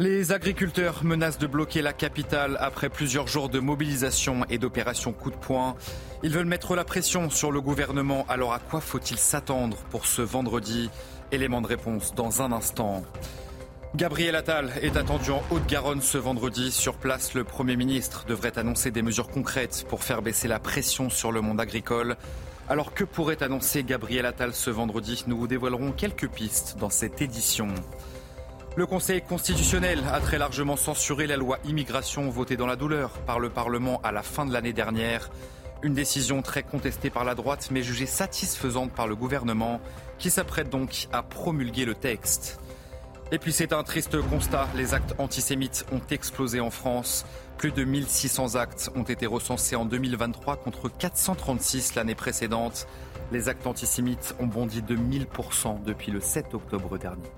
Les agriculteurs menacent de bloquer la capitale après plusieurs jours de mobilisation et d'opérations coup de poing. Ils veulent mettre la pression sur le gouvernement. Alors à quoi faut-il s'attendre pour ce vendredi? Élément de réponse dans un instant. Gabriel Attal est attendu en Haute-Garonne ce vendredi. Sur place, le Premier ministre devrait annoncer des mesures concrètes pour faire baisser la pression sur le monde agricole. Alors que pourrait annoncer Gabriel Attal ce vendredi? Nous vous dévoilerons quelques pistes dans cette édition. Le Conseil constitutionnel a très largement censuré la loi immigration votée dans la douleur par le Parlement à la fin de l'année dernière. Une décision très contestée par la droite mais jugée satisfaisante par le gouvernement qui s'apprête donc à promulguer le texte. Et puis c'est un triste constat, les actes antisémites ont explosé en France. Plus de 1600 actes ont été recensés en 2023 contre 436 l'année précédente. Les actes antisémites ont bondi de 1000% depuis le 7 octobre dernier.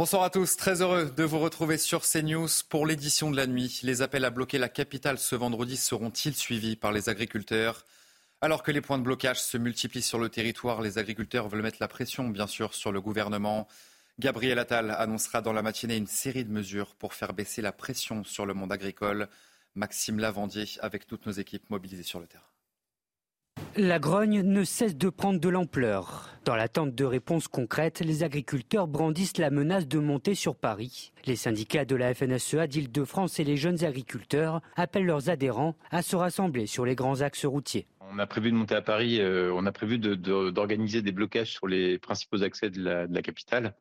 Bonsoir à tous, très heureux de vous retrouver sur CNews pour l'édition de la nuit. Les appels à bloquer la capitale ce vendredi seront-ils suivis par les agriculteurs? Alors que les points de blocage se multiplient sur le territoire, les agriculteurs veulent mettre la pression, bien sûr, sur le gouvernement. Gabriel Attal annoncera dans la matinée une série de mesures pour faire baisser la pression sur le monde agricole. Maxime Lavandier avec toutes nos équipes mobilisées sur le terrain. La grogne ne cesse de prendre de l'ampleur. Dans l'attente de réponses concrètes, les agriculteurs brandissent la menace de monter sur Paris. Les syndicats de la FNSEA d'Île-de-France et les jeunes agriculteurs appellent leurs adhérents à se rassembler sur les grands axes routiers. On a prévu de monter à Paris, euh, on a prévu d'organiser des blocages sur les principaux accès de la capitale.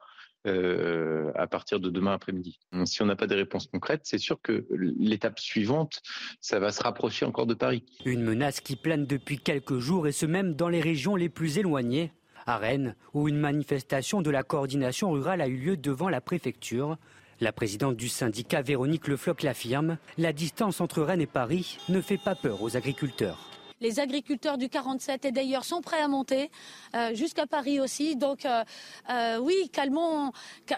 Euh, à partir de demain après-midi. Si on n'a pas des réponses concrètes, c'est sûr que l'étape suivante, ça va se rapprocher encore de Paris. Une menace qui plane depuis quelques jours et ce même dans les régions les plus éloignées. À Rennes, où une manifestation de la coordination rurale a eu lieu devant la préfecture. La présidente du syndicat Véronique Lefloc l'affirme, la distance entre Rennes et Paris ne fait pas peur aux agriculteurs. Les agriculteurs du 47 et d'ailleurs sont prêts à monter euh, jusqu'à Paris aussi. Donc euh, euh, oui, calmons,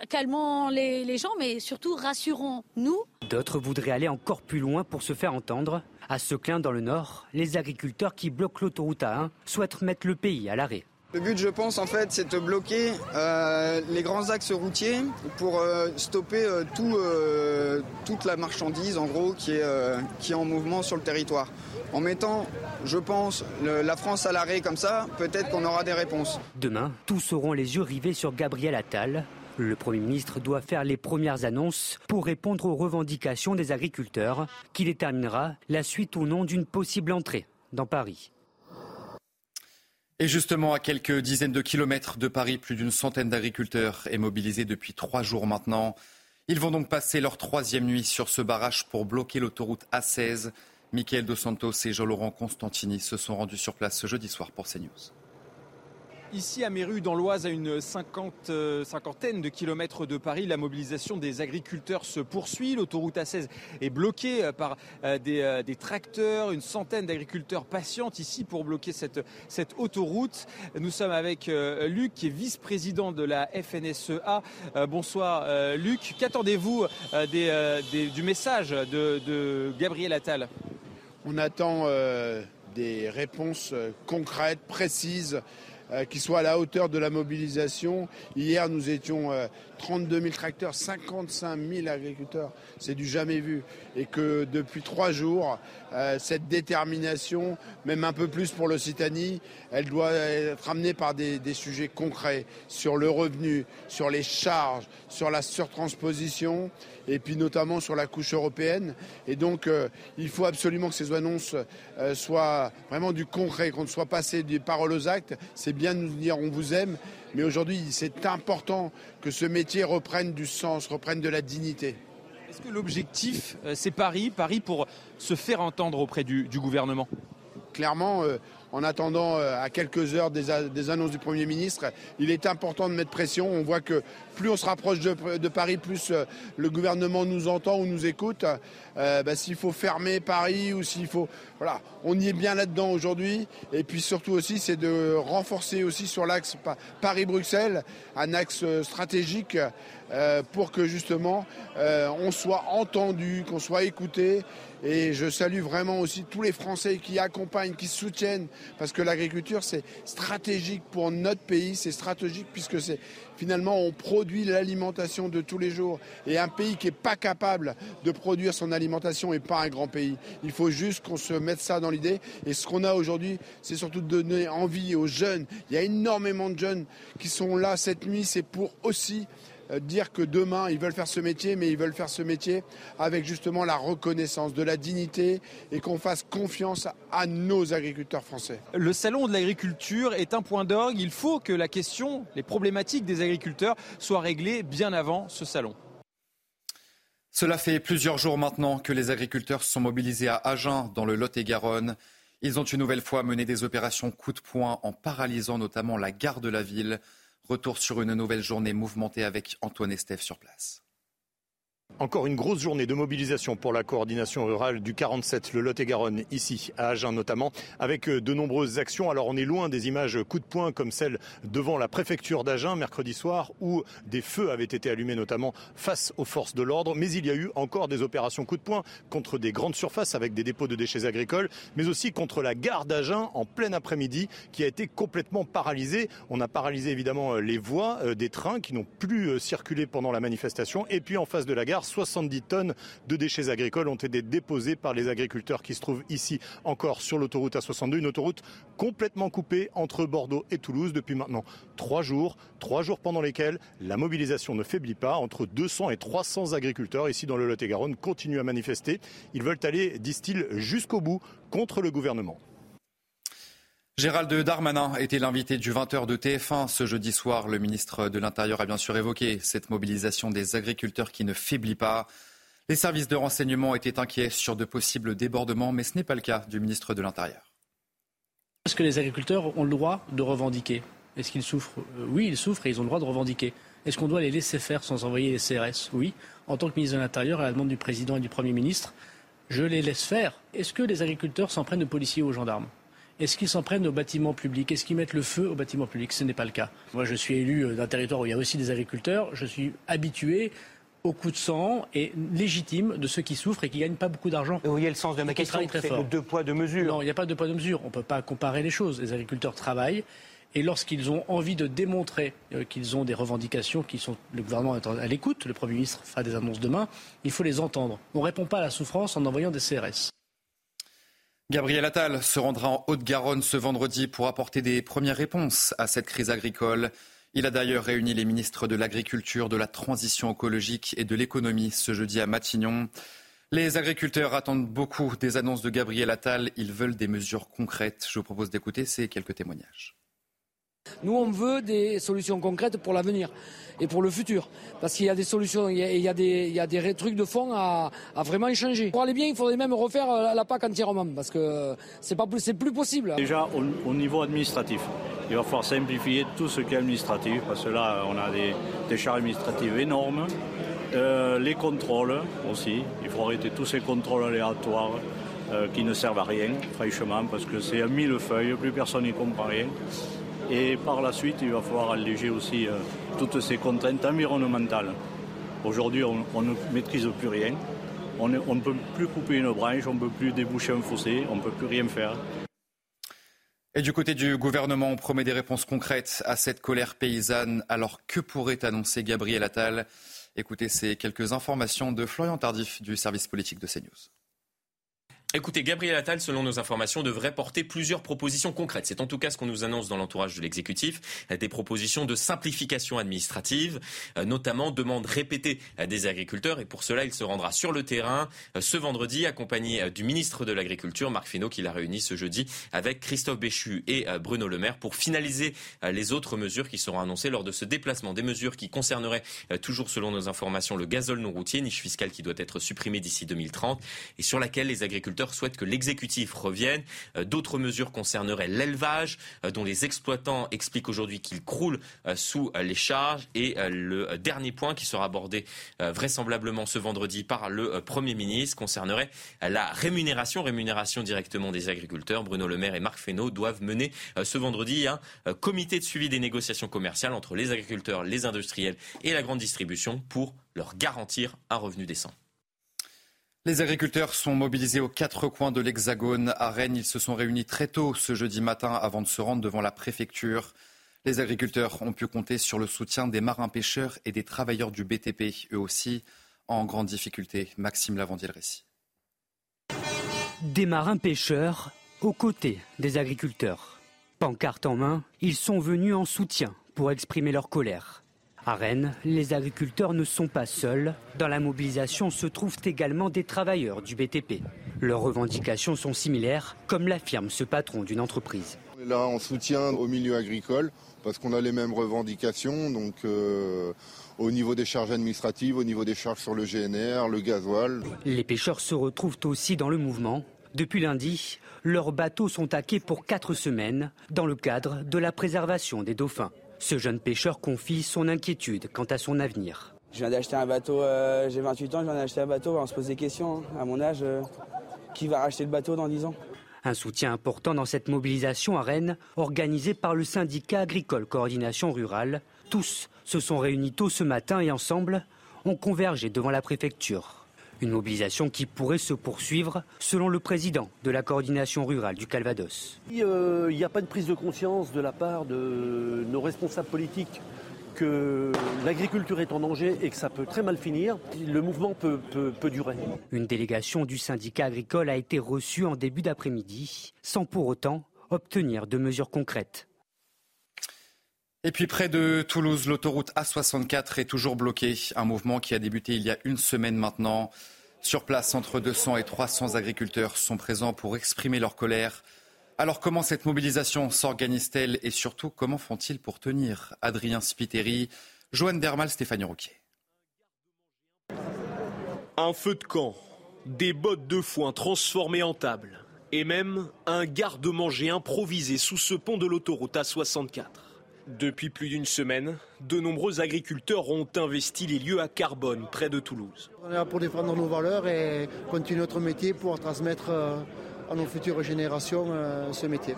calmons les, gens, mais surtout rassurons-nous. D'autres voudraient aller encore plus loin pour se faire entendre. À Seclin, dans le Nord, les agriculteurs qui bloquent l'autoroute A1 souhaitent mettre le pays à l'arrêt. Le but, je pense, en fait, c'est de bloquer euh, les grands axes routiers pour euh, stopper euh, tout, toute la marchandise, en gros, qui est, qui est en mouvement sur le territoire. En mettant, je pense, la France à l'arrêt comme ça, peut-être qu'on aura des réponses. Demain, tous auront les yeux rivés sur Gabriel Attal. Le Premier ministre doit faire les premières annonces pour répondre aux revendications des agriculteurs, qui déterminera la suite ou non d'une possible entrée dans Paris. Et justement, à quelques dizaines de kilomètres de Paris, plus d'une centaine d'agriculteurs est mobilisé depuis trois jours maintenant. Ils vont donc passer leur troisième nuit sur ce barrage pour bloquer l'autoroute A16. Michael Dos Santos et Jean-Laurent Constantini se sont rendus sur place ce jeudi soir pour CNews. Ici à Méru, dans l'Oise, à une euh, cinquantaine de kilomètres de Paris, la mobilisation des agriculteurs se poursuit. L'autoroute A16 est bloquée euh, par euh, des, tracteurs. Une centaine d'agriculteurs patientent ici pour bloquer cette, cette autoroute. Nous sommes avec Luc, qui est vice-président de la FNSEA. bonsoir Luc. Qu'attendez-vous du message de, Gabriel Attal? On attend des réponses concrètes, précises qui soit à la hauteur de la mobilisation. Hier, nous étions 32 euh, 000 tracteurs, 55 000 agriculteurs. C'est du jamais vu. Et que depuis trois jours, euh, cette détermination, même un peu plus pour l'Occitanie, elle doit être amenée par des, sujets concrets sur le revenu, sur les charges, sur la surtransposition et puis notamment sur la couche européenne. Et donc, il faut absolument que ces annonces soient vraiment du concret, qu'on ne soit passé des paroles aux actes. C'est bien nous dire on vous aime, mais aujourd'hui, c'est important que ce métier reprenne du sens, reprenne de la dignité. Est-ce que l'objectif, euh, c'est Paris, Paris pour se faire entendre auprès du, gouvernement? Clairement, euh, en attendant euh, à quelques heures des, annonces du Premier ministre, il est important de mettre pression. On voit que plus on se rapproche de, Paris, plus euh, le gouvernement nous entend ou nous écoute. Euh, bah, s'il faut fermer Paris ou s'il faut... Voilà, on y est bien là-dedans aujourd'hui. Et puis surtout aussi, c'est de renforcer aussi sur l'axe Paris-Bruxelles, un axe stratégique pour que justement on soit entendu, qu'on soit écouté et je salue vraiment aussi tous les Français qui accompagnent, qui soutiennent, parce que l'agriculture, c'est stratégique pour notre pays, c'est stratégique puisque c'est finalement on produit l'alimentation de tous les jours. Et un pays qui n'est pas capable de produire son alimentation n'est pas un grand pays. Il faut juste qu'on se mette ça dans l'idée. Et ce qu'on a aujourd'hui, c'est surtout de donner envie aux jeunes. Il y a énormément de jeunes qui sont là cette nuit, c'est pour aussi dire que demain, ils veulent faire ce métier, mais ils veulent faire ce métier avec justement la reconnaissance, de la dignité et qu'on fasse confiance à nos agriculteurs français. Le salon de l'agriculture est un point d'orgue. Il faut que la question, les problématiques des agriculteurs soient réglées bien avant ce salon. Cela fait plusieurs jours maintenant que les agriculteurs sont mobilisés à Agen, dans le Lot-et-Garonne. Ils ont une nouvelle fois mené des opérations coup de poing en paralysant notamment la gare de la ville. Retour sur une nouvelle journée mouvementée avec Antoine Estève sur place. Encore une grosse journée de mobilisation pour la coordination rurale du 47, le Lot-et-Garonne, ici à Agen notamment, avec euh, de nombreuses actions. Alors on est loin des images coup de poing comme celle devant la préfecture d'Agen mercredi soir, où des feux avaient été allumés notamment face aux forces de l'ordre. Mais il y a eu encore des opérations coup de poing contre des grandes surfaces avec des dépôts de déchets agricoles, mais aussi contre la gare d'Agen en plein après-midi qui a été complètement paralysée. On a paralysé évidemment euh, les voies euh, des trains qui n'ont plus circulé pendant la manifestation. Et puis en face de la gare, 70 tonnes de déchets agricoles ont été déposées par les agriculteurs qui se trouvent ici encore sur l'autoroute A62, une autoroute complètement coupée entre Bordeaux et Toulouse depuis maintenant trois jours, trois jours pendant lesquels la mobilisation ne faiblit pas. Entre 200 et 300 agriculteurs ici dans le Lot-et-Garonne continuent à manifester. Ils veulent aller, disent-ils, jusqu'au bout contre le gouvernement. Gérald Darmanin était l'invité du 20h de TF1 ce jeudi soir. Le ministre de l'Intérieur a bien sûr évoqué cette mobilisation des agriculteurs qui ne faiblit pas. Les services de renseignement étaient inquiets sur de possibles débordements, mais ce n'est pas le cas du ministre de l'Intérieur. Est-ce que les agriculteurs ont le droit de revendiquer? Est-ce qu'ils souffrent? Euh, Oui, ils souffrent et ils ont le droit de revendiquer. Est-ce qu'on doit les laisser faire sans envoyer les CRS Oui. En tant que ministre de l'Intérieur, à la demande du président et du Premier ministre, je les laisse faire. Est-ce que les agriculteurs s'en prennent aux policiers ou aux gendarmes? Est-ce qu'ils s'en prennent aux bâtiments publics? Est-ce qu'ils mettent le feu aux bâtiments publics? Ce n'est pas le cas. Moi, je suis élu euh, d'un territoire où il y a aussi des agriculteurs. Je suis habitué au coup de sang et légitime de ceux qui souffrent et qui gagnent pas beaucoup d'argent. Vous voyez le sens de ma question, c'est deux poids, deux mesures. Non, il n'y a pas de poids, deux mesures. On ne peut pas comparer les choses. Les agriculteurs travaillent et lorsqu'ils ont envie de démontrer euh, qu'ils ont des revendications, qui sont le gouvernement est à l'écoute, le Premier ministre fera des annonces demain, il faut les entendre. On ne répond pas à la souffrance en envoyant des CRS. Gabriel Attal se rendra en Haute-Garonne ce vendredi pour apporter des premières réponses à cette crise agricole. Il a d'ailleurs réuni les ministres de l'Agriculture, de la Transition écologique et de l'économie ce jeudi à Matignon. Les agriculteurs attendent beaucoup des annonces de Gabriel Attal. Ils veulent des mesures concrètes. Je vous propose d'écouter ces quelques témoignages. Nous, on veut des solutions concrètes pour l'avenir et pour le futur. Parce qu'il y a des solutions, il y a, des, trucs de fond à, vraiment changer. Pour aller bien, il faudrait même refaire la PAC entièrement parce que c'est pas plus, possible. Déjà, au, niveau administratif, il va falloir simplifier tout ce qui est administratif parce que là, on a des, charges administratives énormes. Euh, les contrôles aussi, il faut arrêter tous ces contrôles aléatoires euh, qui ne servent à rien, franchement, parce que c'est à mille feuilles, plus personne n'y comprend rien. Et par la suite, il va falloir alléger aussi euh, toutes ces contraintes environnementales. Aujourd'hui, on, ne maîtrise plus rien. On, on, ne peut plus couper une branche, on ne peut plus déboucher un fossé, on ne peut plus rien faire. Et du côté du gouvernement, on promet des réponses concrètes à cette colère paysanne. Alors que pourrait annoncer Gabriel Attal? Écoutez ces quelques informations de Florian Tardif du service politique de CNews. Écoutez, Gabriel Attal, selon nos informations, devrait porter plusieurs propositions concrètes. C'est en tout cas ce qu'on nous annonce dans l'entourage de l'exécutif. Des propositions de simplification administrative, euh, notamment demandes répétées des agriculteurs. Et pour cela, il se rendra sur le terrain euh, ce vendredi, accompagné euh, du ministre de l'Agriculture, Marc Fesneau, qui l'a réuni ce jeudi avec Christophe Béchu et Bruno Le Maire pour finaliser les autres mesures qui seront annoncées lors de ce déplacement. Des mesures qui concerneraient, toujours selon nos informations, le gazole non routier, niche fiscale qui doit être supprimée d'ici 2030 et sur laquelle les agriculteurs souhaitent que l'exécutif revienne. Euh, d'autres mesures concerneraient l'élevage, euh, dont les exploitants expliquent aujourd'hui qu'il croule euh, sous les charges. Et le dernier point qui sera abordé vraisemblablement ce vendredi par le Premier ministre concernerait la rémunération, rémunération directement des agriculteurs. Bruno Le Maire et Marc Fesneau doivent mener ce vendredi un comité de suivi des négociations commerciales entre les agriculteurs, les industriels et la grande distribution pour leur garantir un revenu décent. Les agriculteurs sont mobilisés aux quatre coins de l'Hexagone. À Rennes, ils se sont réunis très tôt ce jeudi matin avant de se rendre devant la préfecture. Les agriculteurs ont pu compter sur le soutien des marins-pêcheurs et des travailleurs du BTP, eux aussi en grande difficulté. Maxime Lavandier le récit. Des marins-pêcheurs aux côtés des agriculteurs. Pancarte en main, ils sont venus en soutien pour exprimer leur colère. À Rennes, les agriculteurs ne sont pas seuls. Dans la mobilisation se trouvent également des travailleurs du BTP. Leurs revendications sont similaires, comme l'affirme ce patron d'une entreprise. On est là en soutien au milieu agricole parce qu'on a les mêmes revendications. Donc, euh, au niveau des charges administratives, au niveau des charges sur le GNR, le gasoil. Les pêcheurs se retrouvent aussi dans le mouvement. Depuis lundi, leurs bateaux sont hackés pour quatre semaines dans le cadre de la préservation des dauphins. Ce jeune pêcheur confie son inquiétude quant à son avenir. Je viens d'acheter un bateau, euh, j'ai 28 ans, je viens d'acheter un bateau, on se pose des questions. Hein. À mon âge, euh, qui va racheter le bateau dans 10 ans? Un soutien important dans cette mobilisation à Rennes, organisée par le syndicat agricole Coordination Rurale. Tous se sont réunis tôt ce matin et ensemble ont convergé devant la préfecture. Une mobilisation qui pourrait se poursuivre, selon le président de la coordination rurale du Calvados. Il n'y euh, a pas de prise de conscience de la part de nos responsables politiques que l'agriculture est en danger et que ça peut très mal finir, le mouvement peut, peut, durer. Une délégation du syndicat agricole a été reçue en début d'après-midi, sans pour autant obtenir de mesures concrètes. Et puis près de Toulouse, l'autoroute A64 est toujours bloquée. Un mouvement qui a débuté il y a une semaine maintenant. Sur place, entre 200 et 300 agriculteurs sont présents pour exprimer leur colère. Alors comment cette mobilisation s'organise-t-elle et surtout comment font-ils pour tenir? Adrien Spiteri, Joanne Dermal, Stéphanie Rouquier. Un feu de camp, des bottes de foin transformées en table et même un garde-manger improvisé sous ce pont de l'autoroute A64. Depuis plus d'une semaine, de nombreux agriculteurs ont investi les lieux à Carbone, près de Toulouse. On est là pour défendre nos valeurs et continuer notre métier pour transmettre euh, à nos futures générations euh, ce métier.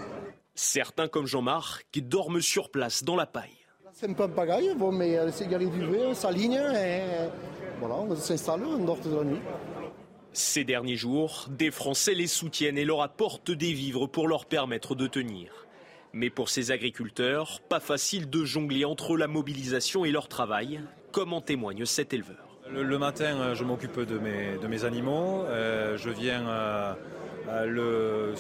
Certains, comme Jean-Marc, qui dorment sur place dans la paille. C'est un peu pagaille, bon, mais euh, c'est garé du on s'aligne et voilà, on s'installe, on dort toute la nuit. Ces derniers jours, des Français les soutiennent et leur apportent des vivres pour leur permettre de tenir. Mais pour ces agriculteurs, pas facile de jongler entre la mobilisation et leur travail, comme en témoigne cet éleveur. Le, matin, euh, je m'occupe de mes, de mes animaux. Euh, je viens euh, le,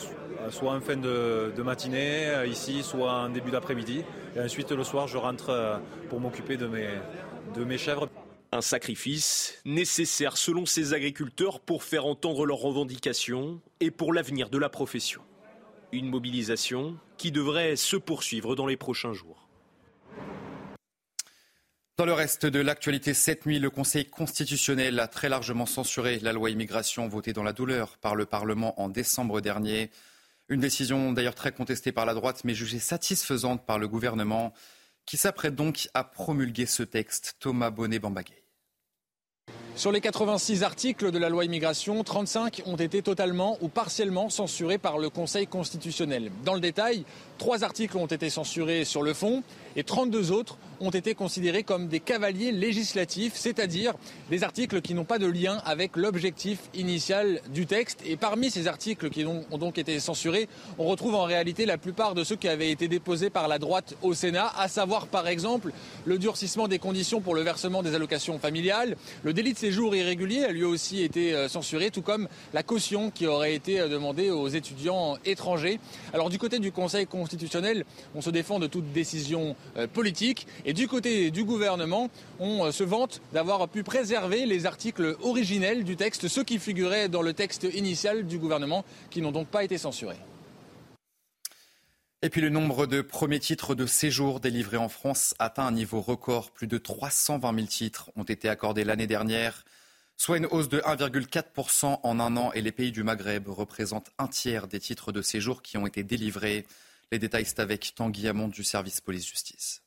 soit en fin de, matinée ici, soit en début d'après-midi. Et ensuite, le soir, je rentre pour m'occuper de mes, de mes chèvres. Un sacrifice nécessaire selon ces agriculteurs pour faire entendre leurs revendications et pour l'avenir de la profession. Une mobilisation qui devrait se poursuivre dans les prochains jours. Dans le reste de l'actualité, cette nuit, le Conseil constitutionnel a très largement censuré la loi immigration votée dans la douleur par le Parlement en décembre dernier. Une décision d'ailleurs très contestée par la droite, mais jugée satisfaisante par le gouvernement, qui s'apprête donc à promulguer ce texte. Thomas Bonnet-Bambagay. Sur les 86 articles de la loi immigration, 35 ont été totalement ou partiellement censurés par le Conseil constitutionnel. Dans le détail, Trois articles ont été censurés sur le fond et 32 autres ont été considérés comme des cavaliers législatifs, c'est-à-dire des articles qui n'ont pas de lien avec l'objectif initial du texte. Et parmi ces articles qui ont donc été censurés, on retrouve en réalité la plupart de ceux qui avaient été déposés par la droite au Sénat, à savoir par exemple le durcissement des conditions pour le versement des allocations familiales, le délit de séjour irrégulier a lui aussi été euh, censuré, tout comme la caution qui aurait été euh, demandée aux étudiants étrangers. Alors du côté du Conseil constitutionnel, on se défend de toute décision euh, politique et du côté du gouvernement, on se vante d'avoir pu préserver les articles originels du texte, ceux qui figuraient dans le texte initial du gouvernement, qui n'ont donc pas été censurés. Et puis le nombre de premiers titres de séjour délivrés en France atteint un niveau record. Plus de 320 000 titres ont été accordés l'année dernière, soit une hausse de 1,4% en un an. Et les pays du Maghreb représentent un tiers des titres de séjour qui ont été délivrés. Les détails, c'est avec Tanguy Hamon du service police-justice.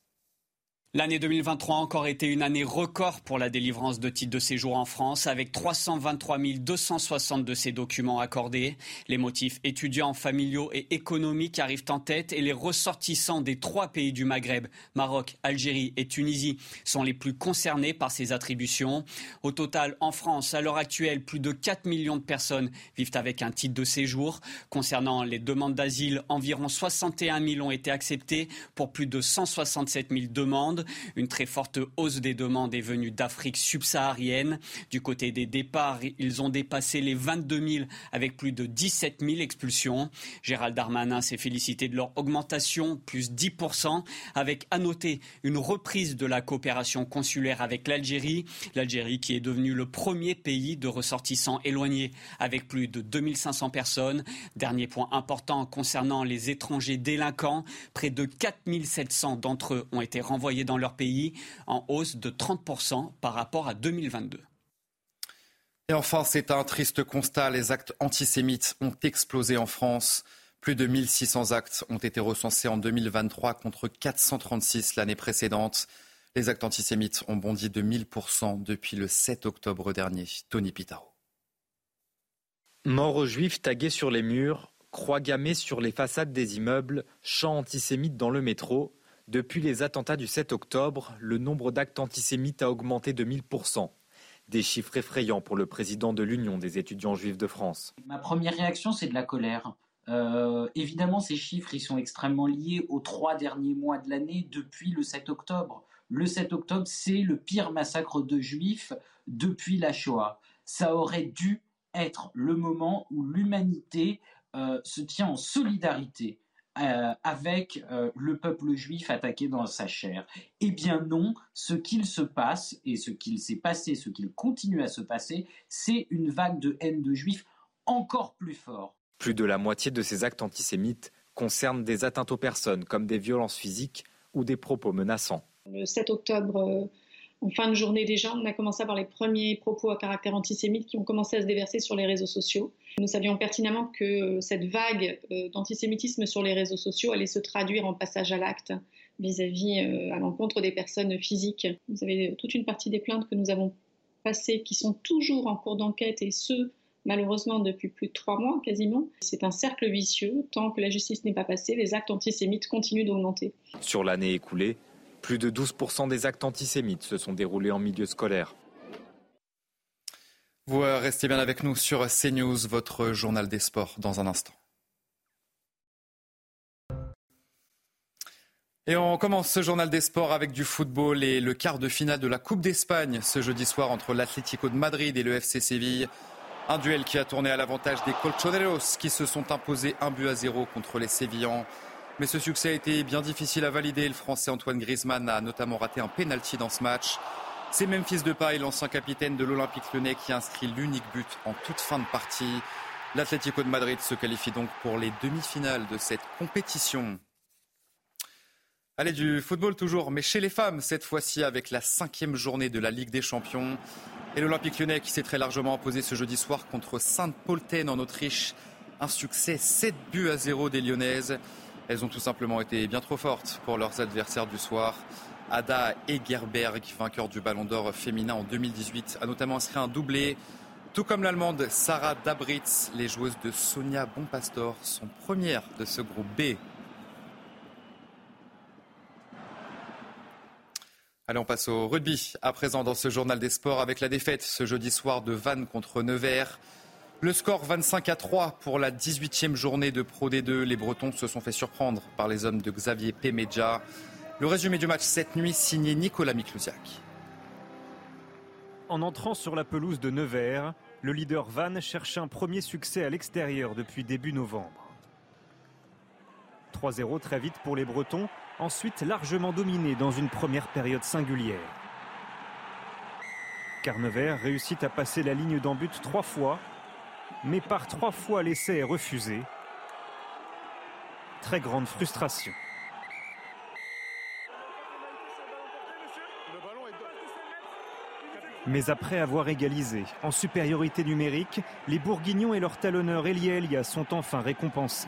L'année 2023 a encore été une année record pour la délivrance de titres de séjour en France, avec 323 260 de ces documents accordés. Les motifs étudiants, familiaux et économiques arrivent en tête et les ressortissants des trois pays du Maghreb, Maroc, Algérie et Tunisie, sont les plus concernés par ces attributions. Au total, en France, à l'heure actuelle, plus de 4 millions de personnes vivent avec un titre de séjour. Concernant les demandes d'asile, environ 61 000 ont été acceptées pour plus de 167 000 demandes. Une très forte hausse des demandes est venue d'Afrique subsaharienne. Du côté des départs, ils ont dépassé les 22 000 avec plus de 17 000 expulsions. Gérald Darmanin s'est félicité de leur augmentation, plus 10 avec à noter une reprise de la coopération consulaire avec l'Algérie. L'Algérie qui est devenue le premier pays de ressortissants éloignés avec plus de 2500 personnes. Dernier point important concernant les étrangers délinquants, près de 4700 d'entre eux ont été renvoyés dans leur pays, en hausse de 30% par rapport à 2022. Et enfin, c'est un triste constat. Les actes antisémites ont explosé en France. Plus de 1600 actes ont été recensés en 2023 contre 436 l'année précédente. Les actes antisémites ont bondi de 1000% depuis le 7 octobre dernier. Tony Pitaro. Mort aux juifs tagués sur les murs, croix gammées sur les façades des immeubles, chants antisémites dans le métro, depuis les attentats du 7 octobre, le nombre d'actes antisémites a augmenté de 1000%. Des chiffres effrayants pour le président de l'Union des étudiants juifs de France. Ma première réaction, c'est de la colère. Euh, évidemment, ces chiffres ils sont extrêmement liés aux trois derniers mois de l'année depuis le 7 octobre. Le 7 octobre, c'est le pire massacre de juifs depuis la Shoah. Ça aurait dû être le moment où l'humanité euh, se tient en solidarité euh, avec euh, le peuple juif attaqué dans sa chair. Eh bien non, ce qu'il se passe et ce qu'il s'est passé, ce qu'il continue à se passer, c'est une vague de haine de juifs encore plus fort. Plus de la moitié de ces actes antisémites concernent des atteintes aux personnes, comme des violences physiques ou des propos menaçants. Le 7 octobre, euh, en fin de journée déjà, on a commencé à voir les premiers propos à caractère antisémite qui ont commencé à se déverser sur les réseaux sociaux. Nous savions pertinemment que cette vague euh, d'antisémitisme sur les réseaux sociaux allait se traduire en passage à l'acte vis-à-vis euh, à l'encontre des personnes physiques. Vous avez toute une partie des plaintes que nous avons passées qui sont toujours en cours d'enquête et ce, malheureusement depuis plus de trois mois quasiment. C'est un cercle vicieux. Tant que la justice n'est pas passée, les actes antisémites continuent d'augmenter. Sur l'année écoulée, plus de 12% des actes antisémites se sont déroulés en milieu scolaire. Vous euh, restez bien avec nous sur CNews, votre journal des sports, dans un instant. Et on commence ce journal des sports avec du football et le quart de finale de la Coupe d'Espagne ce jeudi soir entre l'Atlético de Madrid et le FC Séville. Un duel qui a tourné à l'avantage des Colchoneros qui se sont imposés un but à zéro contre les Sévillans. Mais ce succès a été bien difficile à valider. Le Français Antoine Griezmann a notamment raté un pénalty dans ce match. C'est Memphis Depay, l'ancien capitaine de l'Olympique lyonnais, qui inscrit l'unique but en toute fin de partie. L'Atlético de Madrid se qualifie donc pour les demi-finales de cette compétition. Allez, du football toujours, mais chez les femmes, cette fois-ci avec la cinquième journée de la Ligue des Champions. Et l'Olympique lyonnais qui s'est très largement imposé ce jeudi soir contre Sainte-Polten en Autriche. Un succès 7 buts à 0 des Lyonnaises. Elles ont tout simplement été bien trop fortes pour leurs adversaires du soir. Ada Egerberg, vainqueur du Ballon d'Or féminin en 2018, a notamment inscrit un doublé. Tout comme l'Allemande Sarah Dabritz, les joueuses de Sonia Bonpastor sont premières de ce groupe B Allez, on passe au rugby. À présent, dans ce journal des sports, avec la défaite ce jeudi soir de Vannes contre Nevers. Le score 25 à 3 pour la 18e journée de Pro D2. Les Bretons se sont fait surprendre par les hommes de Xavier Péméja. Le résumé du match cette nuit signé Nicolas Miklusiak. En entrant sur la pelouse de Nevers, le leader Van cherche un premier succès à l'extérieur depuis début novembre. 3-0 très vite pour les Bretons, ensuite largement dominé dans une première période singulière. Carnevert réussit à passer la ligne d'en but trois fois, mais par trois fois l'essai est refusé. Très grande frustration. Mais après avoir égalisé, en supériorité numérique, les Bourguignons et leur talonneur Elia Elia sont enfin récompensés.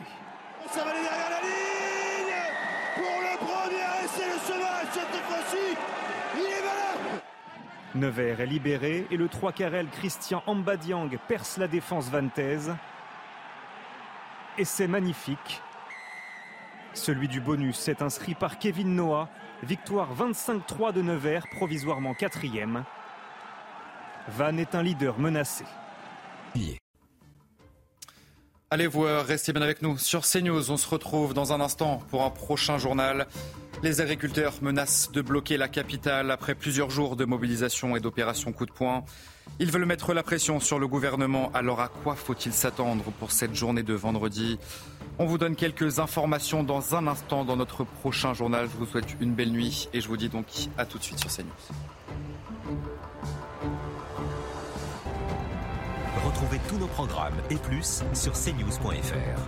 Nevers est libéré et le 3 carrel Christian Ambadiang perce la défense vantaise. Essai magnifique. Celui du bonus est inscrit par Kevin Noah. Victoire 25-3 de Nevers, provisoirement quatrième. Van est un leader menacé. Allez vous restez bien avec nous sur CNews. On se retrouve dans un instant pour un prochain journal. Les agriculteurs menacent de bloquer la capitale après plusieurs jours de mobilisation et d'opérations coup de poing. Ils veulent mettre la pression sur le gouvernement. Alors à quoi faut-il s'attendre pour cette journée de vendredi? On vous donne quelques informations dans un instant dans notre prochain journal. Je vous souhaite une belle nuit et je vous dis donc à tout de suite sur CNews. Retrouvez tous nos programmes et plus sur cnews.fr.